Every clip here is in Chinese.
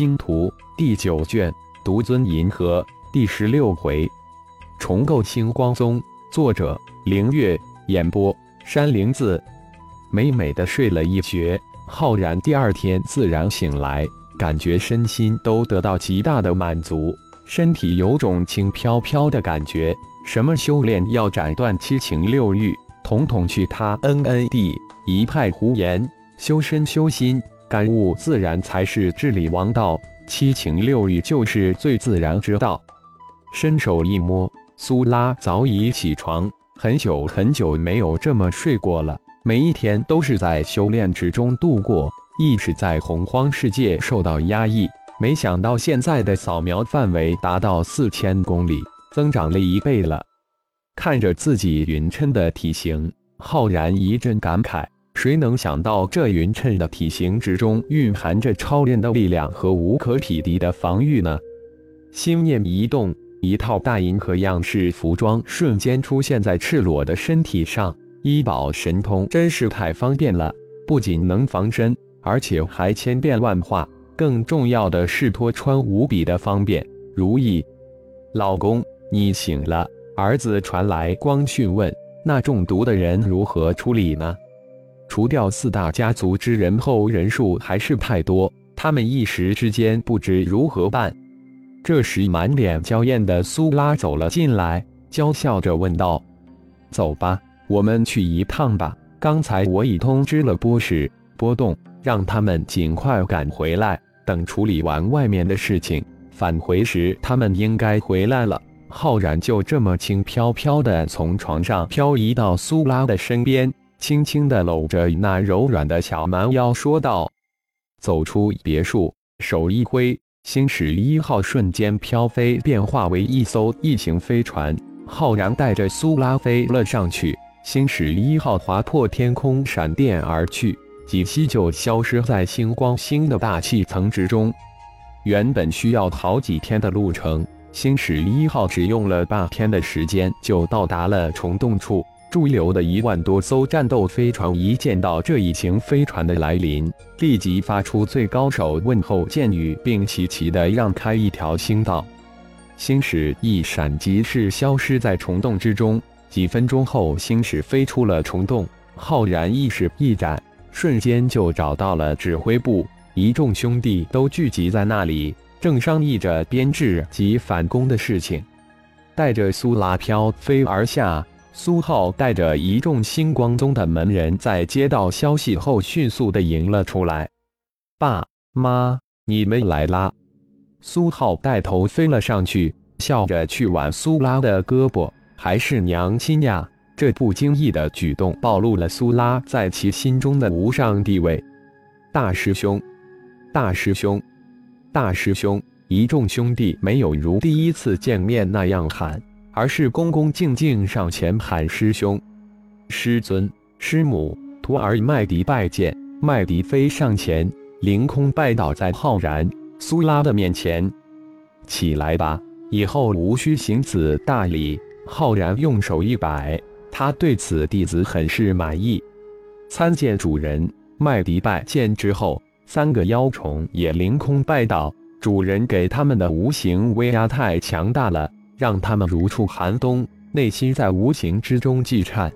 星图》第九卷，独尊银河第十六回，重构星光宗。作者：凌月。演播：山灵子。美美的睡了一觉，浩然第二天自然醒来，感觉身心都得到极大的满足，身体有种轻飘飘的感觉。什么修炼要斩断七情六欲，统统去他 N N D 一派胡言。修身修心，感悟自然才是治理王道。七情六欲就是最自然之道。伸手一摸，苏拉早已起床。很久很久没有这么睡过了，每一天都是在修炼之中度过，意识在洪荒世界受到压抑。没想到现在的扫描范围达到四千公里，增长了一倍了。看着自己匀称的体型，浩然一阵感慨：谁能想到这匀称的体型之中蕴含着超人的力量和无可匹敌的防御呢？心念一动。一套大银河样式服装瞬间出现在赤裸的身体上，医宝神通真是太方便了，不仅能防身，而且还千变万化。更重要的是脱穿无比的方便。如意，老公，你醒了。儿子传来光讯问：“那中毒的人如何处理呢？”除掉四大家族之人后，人数还是太多，他们一时之间不知如何办。这时，满脸娇艳的苏拉走了进来，娇笑着问道：“走吧，我们去一趟吧。刚才我已通知了波士、波动，让他们尽快赶回来。等处理完外面的事情，返回时他们应该回来了。”浩然就这么轻飘飘的从床上漂移到苏拉的身边，轻轻的搂着那柔软的小蛮腰，说道：“走出别墅，手一挥。”星矢一号瞬间飘飞，变化为一艘异形飞船。浩然带着苏拉飞了上去。星矢一号划破天空，闪电而去，几息就消失在星光星的大气层之中。原本需要好几天的路程，星矢一号只用了半天的时间就到达了虫洞处。驻留的一万多艘战斗飞船一见到这一型飞船的来临，立即发出最高手问候箭语，并齐齐的让开一条星道。星矢一闪即逝，消失在虫洞之中。几分钟后，星矢飞出了虫洞，浩然意识一展，瞬间就找到了指挥部，一众兄弟都聚集在那里，正商议着编制及反攻的事情。带着苏拉飘飞而下。苏浩带着一众星光宗的门人，在接到消息后，迅速的迎了出来。爸妈，你们来啦！苏浩带头飞了上去，笑着去挽苏拉的胳膊。还是娘亲呀！这不经意的举动，暴露了苏拉在其心中的无上地位。大师兄，大师兄，大师兄！一众兄弟没有如第一次见面那样喊。而是恭恭敬敬上前喊师兄、师尊、师母、徒儿麦迪拜见。麦迪飞上前，凌空拜倒在浩然、苏拉的面前。起来吧，以后无需行此大礼。浩然用手一摆，他对此弟子很是满意。参见主人。麦迪拜见之后，三个妖虫也凌空拜倒。主人给他们的无形威压太强大了。让他们如处寒冬，内心在无形之中悸颤。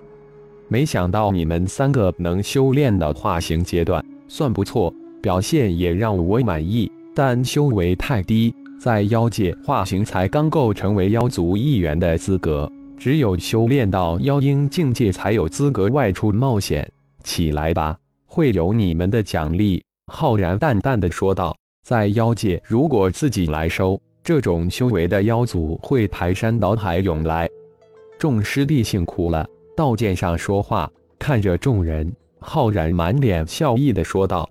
没想到你们三个能修炼到化形阶段，算不错，表现也让我满意。但修为太低，在妖界化形才刚够成为妖族一员的资格，只有修炼到妖婴境界才有资格外出冒险。起来吧，会有你们的奖励。”浩然淡淡的说道。在妖界，如果自己来收。这种修为的妖族会排山倒海涌来，众师弟辛苦了。道剑上说话，看着众人，浩然满脸笑意的说道：“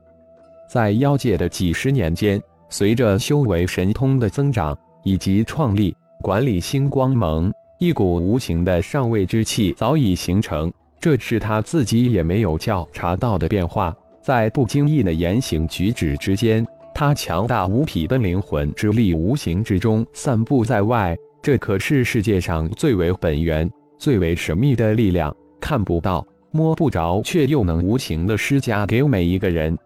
在妖界的几十年间，随着修为神通的增长以及创立管理星光盟，一股无形的上位之气早已形成，这是他自己也没有觉察到的变化，在不经意的言行举止之间。”他强大无匹的灵魂之力无形之中散布在外，这可是世界上最为本源、最为神秘的力量，看不到、摸不着，却又能无情的施加给每一个人。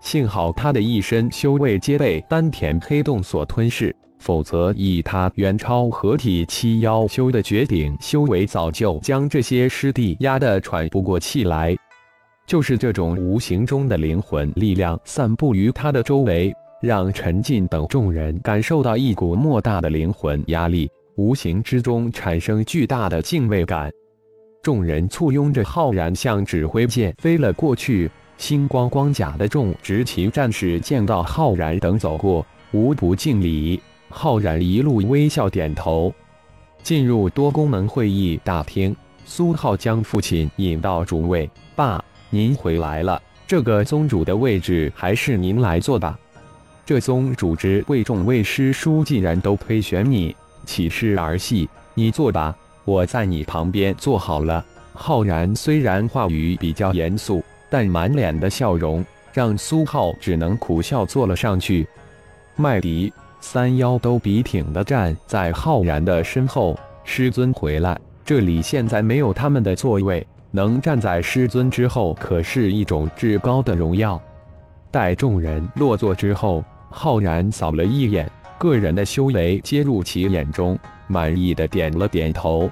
幸好他的一身修为皆被丹田黑洞所吞噬，否则以他远超合体七妖修的绝顶修为，早就将这些师弟压得喘不过气来。就是这种无形中的灵魂力量散布于他的周围，让陈进等众人感受到一股莫大的灵魂压力，无形之中产生巨大的敬畏感。众人簇拥着浩然向指挥舰飞了过去。星光光甲的众执旗战士见到浩然等走过，无不敬礼。浩然一路微笑点头，进入多功能会议大厅。苏浩将父亲引到主位，爸，您回来了。这个宗主的位置还是您来做吧。这宗主之位，众位师叔既然都推选你，岂是儿戏？你坐吧，我在你旁边坐好了。浩然虽然话语比较严肃。但满脸的笑容让苏浩只能苦笑坐了上去。麦迪、三妖都笔挺地站在浩然的身后。师尊回来，这里现在没有他们的座位，能站在师尊之后，可是一种至高的荣耀。待众人落座之后，浩然扫了一眼个人的修为，皆入其眼中，满意的点了点头。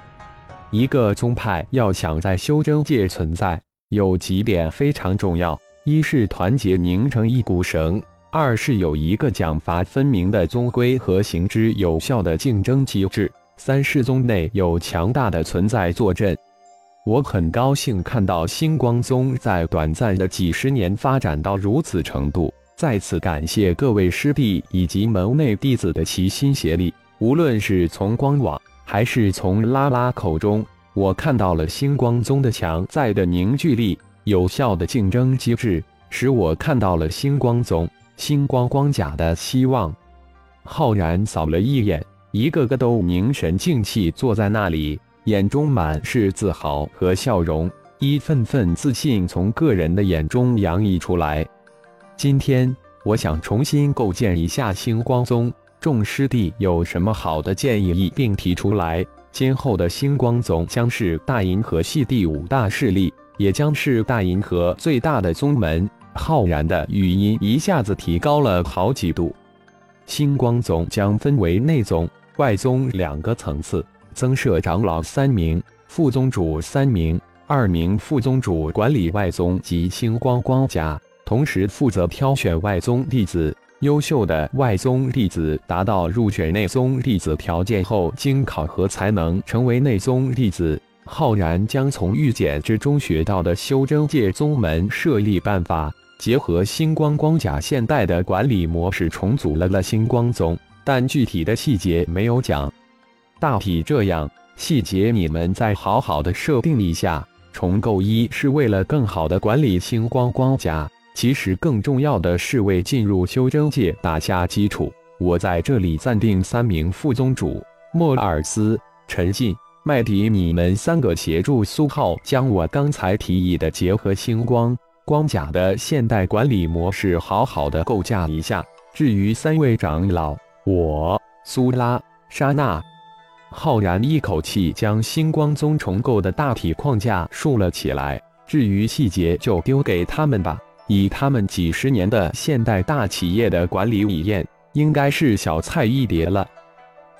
一个宗派要想在修真界存在。有几点非常重要：一是团结拧成一股绳；二是有一个奖罚分明的宗规和行之有效的竞争机制；三是宗内有强大的存在坐镇。我很高兴看到星光宗在短暂的几十年发展到如此程度，再次感谢各位师弟以及门内弟子的齐心协力。无论是从官网，还是从拉拉口中。我看到了星光宗的强在的凝聚力，有效的竞争机制，使我看到了星光宗、星光光甲的希望。浩然扫了一眼，一个个都凝神静气坐在那里，眼中满是自豪和笑容，一份份自信从个人的眼中洋溢出来。今天，我想重新构建一下星光宗，众师弟有什么好的建议一并提出来。今后的星光宗将是大银河系第五大势力，也将是大银河最大的宗门。浩然的语音一下子提高了好几度。星光宗将分为内宗、外宗两个层次，增设长老三名，副宗主三名，二名副宗主管理外宗及星光光甲，同时负责挑选外宗弟子。优秀的外宗弟子达到入选内宗弟子条件后，经考核才能成为内宗弟子。浩然将从御简之中学到的修真界宗门设立办法，结合星光光甲现代的管理模式，重组了了星光宗。但具体的细节没有讲，大体这样，细节你们再好好的设定一下。重构一是为了更好的管理星光光甲。其实更重要的是为进入修真界打下基础。我在这里暂定三名副宗主：莫尔斯、陈进、麦迪，你们三个协助苏浩将我刚才提议的结合星光光甲的现代管理模式好好的构架一下。至于三位长老，我、苏拉、莎娜，浩然一口气将星光宗重构的大体框架竖了起来。至于细节，就丢给他们吧。以他们几十年的现代大企业的管理理念，应该是小菜一碟了。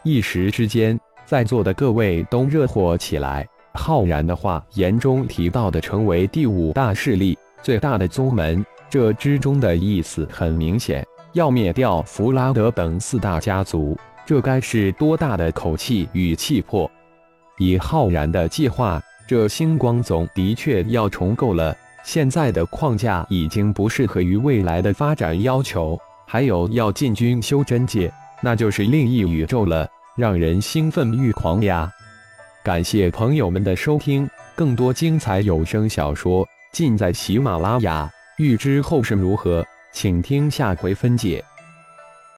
一时之间，在座的各位都热火起来。浩然的话言中提到的成为第五大势力、最大的宗门，这之中的意思很明显，要灭掉弗拉德等四大家族，这该是多大的口气与气魄！以浩然的计划，这星光宗的确要重构了。现在的框架已经不适合于未来的发展要求，还有要进军修真界，那就是另一宇宙了，让人兴奋欲狂呀！感谢朋友们的收听，更多精彩有声小说尽在喜马拉雅。欲知后事如何，请听下回分解。